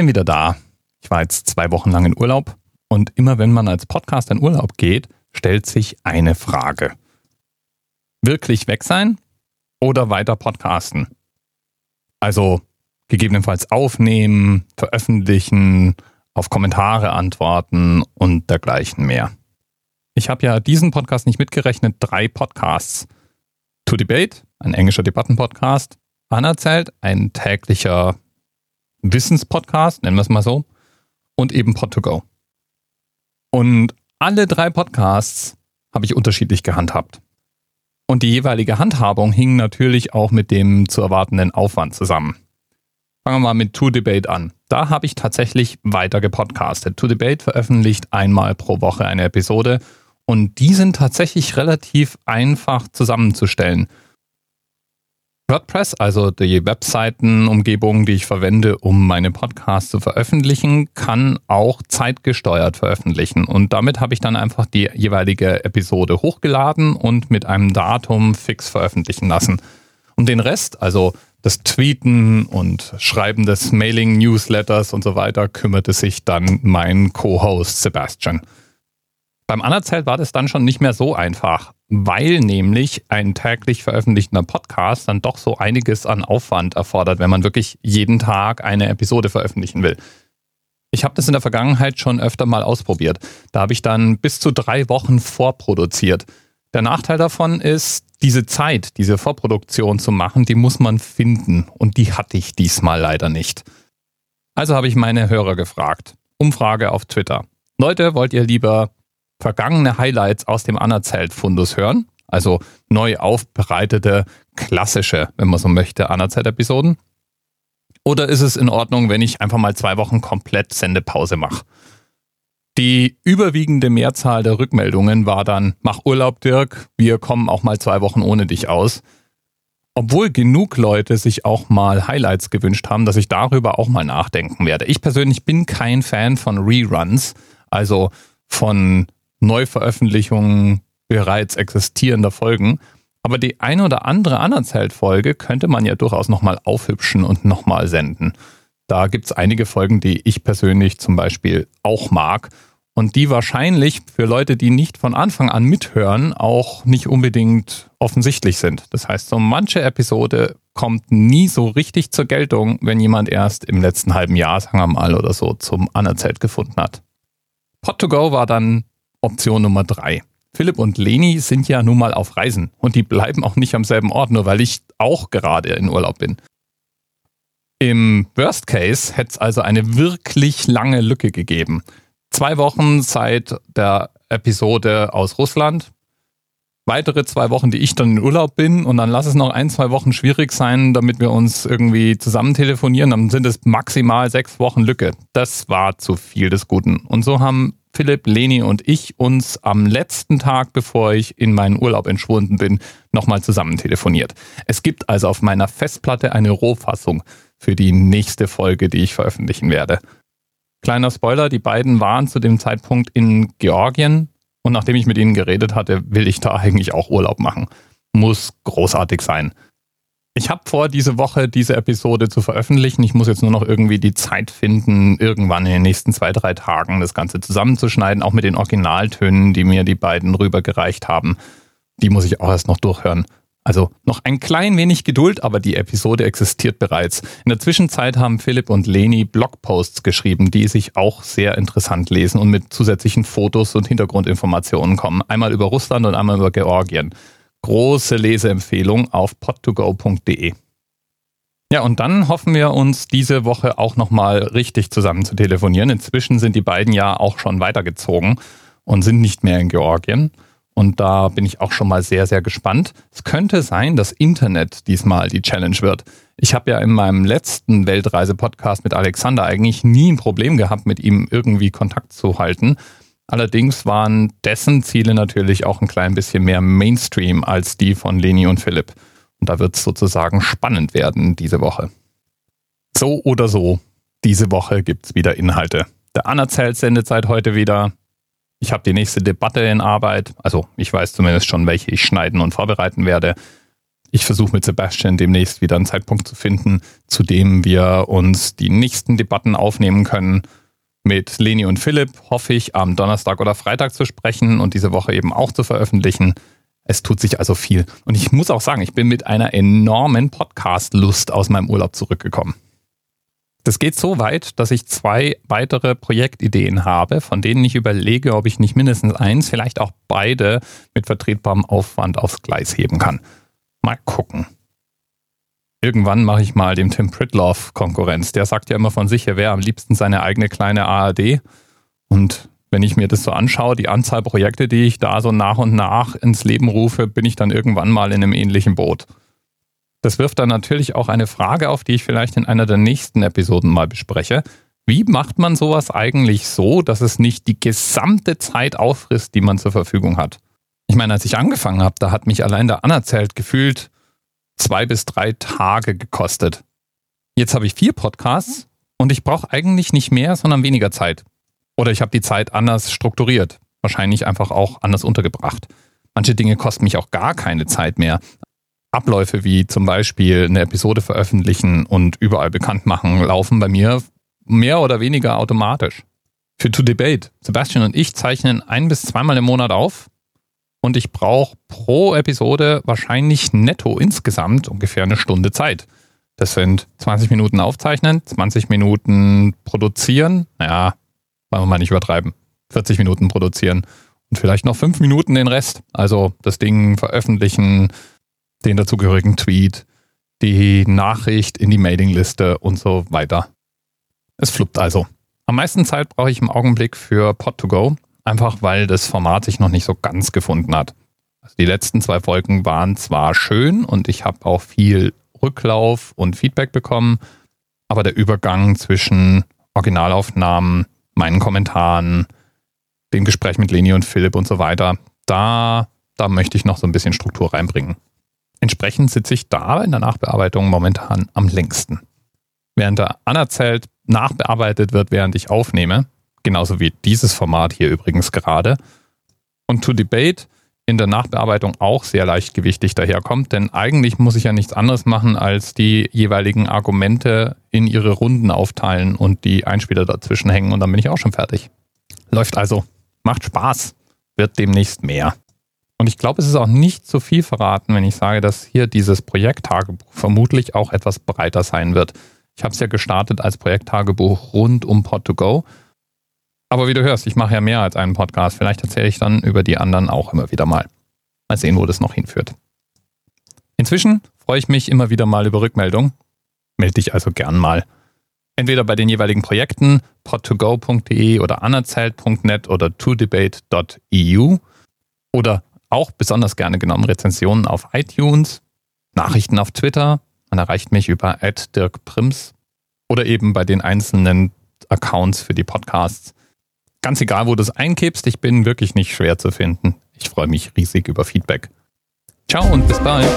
bin wieder da. Ich war jetzt zwei Wochen lang in Urlaub und immer wenn man als Podcast in Urlaub geht, stellt sich eine Frage. Wirklich weg sein oder weiter podcasten? Also gegebenenfalls aufnehmen, veröffentlichen, auf Kommentare antworten und dergleichen mehr. Ich habe ja diesen Podcast nicht mitgerechnet, drei Podcasts. To Debate, ein englischer Debattenpodcast. Anerzählt, ein täglicher Wissenspodcast, nennen wir es mal so. Und eben Pod2Go. Und alle drei Podcasts habe ich unterschiedlich gehandhabt. Und die jeweilige Handhabung hing natürlich auch mit dem zu erwartenden Aufwand zusammen. Fangen wir mal mit To Debate an. Da habe ich tatsächlich weiter gepodcastet. To Debate veröffentlicht einmal pro Woche eine Episode und die sind tatsächlich relativ einfach zusammenzustellen. WordPress, also die Webseitenumgebung, die ich verwende, um meine Podcasts zu veröffentlichen, kann auch zeitgesteuert veröffentlichen. Und damit habe ich dann einfach die jeweilige Episode hochgeladen und mit einem Datum fix veröffentlichen lassen. Und den Rest, also das Tweeten und Schreiben des Mailing-Newsletters und so weiter, kümmerte sich dann mein Co-Host Sebastian. Beim Anerzählt war das dann schon nicht mehr so einfach, weil nämlich ein täglich veröffentlichter Podcast dann doch so einiges an Aufwand erfordert, wenn man wirklich jeden Tag eine Episode veröffentlichen will. Ich habe das in der Vergangenheit schon öfter mal ausprobiert. Da habe ich dann bis zu drei Wochen vorproduziert. Der Nachteil davon ist, diese Zeit, diese Vorproduktion zu machen, die muss man finden. Und die hatte ich diesmal leider nicht. Also habe ich meine Hörer gefragt. Umfrage auf Twitter. Leute, wollt ihr lieber vergangene Highlights aus dem Anerzählt-Fundus hören. Also neu aufbereitete, klassische, wenn man so möchte, Anerzählt-Episoden. Oder ist es in Ordnung, wenn ich einfach mal zwei Wochen komplett Sendepause mache? Die überwiegende Mehrzahl der Rückmeldungen war dann, mach Urlaub, Dirk, wir kommen auch mal zwei Wochen ohne dich aus. Obwohl genug Leute sich auch mal Highlights gewünscht haben, dass ich darüber auch mal nachdenken werde. Ich persönlich bin kein Fan von Reruns, also von Neuveröffentlichungen bereits existierender Folgen. Aber die eine oder andere Anerzählt-Folge könnte man ja durchaus nochmal aufhübschen und nochmal senden. Da gibt es einige Folgen, die ich persönlich zum Beispiel auch mag und die wahrscheinlich für Leute, die nicht von Anfang an mithören, auch nicht unbedingt offensichtlich sind. Das heißt, so manche Episode kommt nie so richtig zur Geltung, wenn jemand erst im letzten halben Jahr, sagen wir mal, oder so zum Anerzählt gefunden hat. Pod2Go war dann Option Nummer drei. Philipp und Leni sind ja nun mal auf Reisen und die bleiben auch nicht am selben Ort, nur weil ich auch gerade in Urlaub bin. Im Worst Case hätte es also eine wirklich lange Lücke gegeben. Zwei Wochen seit der Episode aus Russland, weitere zwei Wochen, die ich dann in Urlaub bin und dann lass es noch ein, zwei Wochen schwierig sein, damit wir uns irgendwie zusammen telefonieren, dann sind es maximal sechs Wochen Lücke. Das war zu viel des Guten. Und so haben Philipp, Leni und ich uns am letzten Tag, bevor ich in meinen Urlaub entschwunden bin, nochmal zusammen telefoniert. Es gibt also auf meiner Festplatte eine Rohfassung für die nächste Folge, die ich veröffentlichen werde. Kleiner Spoiler, die beiden waren zu dem Zeitpunkt in Georgien und nachdem ich mit ihnen geredet hatte, will ich da eigentlich auch Urlaub machen. Muss großartig sein. Ich habe vor, diese Woche diese Episode zu veröffentlichen. Ich muss jetzt nur noch irgendwie die Zeit finden, irgendwann in den nächsten zwei, drei Tagen das Ganze zusammenzuschneiden, auch mit den Originaltönen, die mir die beiden rübergereicht haben. Die muss ich auch erst noch durchhören. Also noch ein klein wenig Geduld, aber die Episode existiert bereits. In der Zwischenzeit haben Philipp und Leni Blogposts geschrieben, die sich auch sehr interessant lesen und mit zusätzlichen Fotos und Hintergrundinformationen kommen. Einmal über Russland und einmal über Georgien große Leseempfehlung auf pod2go.de. Ja, und dann hoffen wir uns diese Woche auch nochmal richtig zusammen zu telefonieren. Inzwischen sind die beiden ja auch schon weitergezogen und sind nicht mehr in Georgien. Und da bin ich auch schon mal sehr, sehr gespannt. Es könnte sein, dass Internet diesmal die Challenge wird. Ich habe ja in meinem letzten Weltreise-Podcast mit Alexander eigentlich nie ein Problem gehabt, mit ihm irgendwie Kontakt zu halten. Allerdings waren dessen Ziele natürlich auch ein klein bisschen mehr Mainstream als die von Leni und Philipp. Und da wird es sozusagen spannend werden diese Woche. So oder so, diese Woche gibt es wieder Inhalte. Der Anerzählt sendet seit heute wieder. Ich habe die nächste Debatte in Arbeit. Also ich weiß zumindest schon, welche ich schneiden und vorbereiten werde. ich versuche mit Sebastian demnächst wieder einen Zeitpunkt zu finden, zu dem wir uns die nächsten Debatten aufnehmen können. Mit Leni und Philipp hoffe ich am Donnerstag oder Freitag zu sprechen und diese Woche eben auch zu veröffentlichen. Es tut sich also viel. Und ich muss auch sagen, ich bin mit einer enormen Podcast-Lust aus meinem Urlaub zurückgekommen. Das geht so weit, dass ich zwei weitere Projektideen habe, von denen ich überlege, ob ich nicht mindestens eins, vielleicht auch beide mit vertretbarem Aufwand aufs Gleis heben kann. Mal gucken. Irgendwann mache ich mal dem Tim Pritloff Konkurrenz. Der sagt ja immer von sich, er wäre am liebsten seine eigene kleine ARD. Und wenn ich mir das so anschaue, die Anzahl Projekte, die ich da so nach und nach ins Leben rufe, bin ich dann irgendwann mal in einem ähnlichen Boot. Das wirft dann natürlich auch eine Frage auf, die ich vielleicht in einer der nächsten Episoden mal bespreche. Wie macht man sowas eigentlich so, dass es nicht die gesamte Zeit auffrisst, die man zur Verfügung hat? Ich meine, als ich angefangen habe, da hat mich allein der Anerzählt gefühlt zwei bis drei Tage gekostet. Jetzt habe ich vier Podcasts und ich brauche eigentlich nicht mehr, sondern weniger Zeit. Oder ich habe die Zeit anders strukturiert. Wahrscheinlich einfach auch anders untergebracht. Manche Dinge kosten mich auch gar keine Zeit mehr. Abläufe wie zum Beispiel eine Episode veröffentlichen und überall bekannt machen, laufen bei mir mehr oder weniger automatisch. Für To Debate, Sebastian und ich zeichnen ein bis zweimal im Monat auf und ich brauche pro Episode wahrscheinlich netto insgesamt ungefähr eine Stunde Zeit. Das sind 20 Minuten aufzeichnen, 20 Minuten produzieren, naja, wollen wir mal nicht übertreiben, 40 Minuten produzieren und vielleicht noch 5 Minuten den Rest. Also das Ding veröffentlichen, den dazugehörigen Tweet, die Nachricht in die Mailingliste und so weiter. Es fluppt also. Am meisten Zeit brauche ich im Augenblick für Pod2Go, einfach weil das Format sich noch nicht so ganz gefunden hat. Also die letzten zwei Folgen waren zwar schön und ich habe auch viel Rücklauf und Feedback bekommen, aber der Übergang zwischen Originalaufnahmen, meinen Kommentaren, dem Gespräch mit Leni und Philipp und so weiter, da, da möchte ich noch so ein bisschen Struktur reinbringen. Entsprechend sitze ich da in der Nachbearbeitung momentan am längsten. Während der anerzählt nachbearbeitet wird, während ich aufnehme, genauso wie dieses Format hier übrigens gerade, und To Debate in der Nachbearbeitung auch sehr leichtgewichtig daherkommt, denn eigentlich muss ich ja nichts anderes machen, als die jeweiligen Argumente in ihre Runden aufteilen und die Einspieler dazwischen hängen und dann bin ich auch schon fertig. Läuft also. Macht Spaß. Wird demnächst mehr. Und ich glaube, es ist auch nicht zu viel verraten, wenn ich sage, dass hier dieses Projekttagebuch vermutlich auch etwas breiter sein wird. Ich habe es ja gestartet als Projekttagebuch rund um Pod2Go. Aber wie du hörst, ich mache ja mehr als einen Podcast. Vielleicht erzähle ich dann über die anderen auch immer wieder mal. Mal sehen, wo das noch hinführt. Inzwischen freue ich mich immer wieder mal über Rückmeldungen. Melde dich also gern mal. Entweder bei den jeweiligen Projekten pod2go.de oder anerzählt.net oder todebate.eu oder auch besonders gerne genommen Rezensionen auf iTunes, Nachrichten auf Twitter. Man erreicht mich über @dirkprims oder eben bei den einzelnen Accounts für die Podcasts. Ganz egal, wo du es einkippst, ich bin wirklich nicht schwer zu finden. Ich freue mich riesig über Feedback. Ciao und bis bald.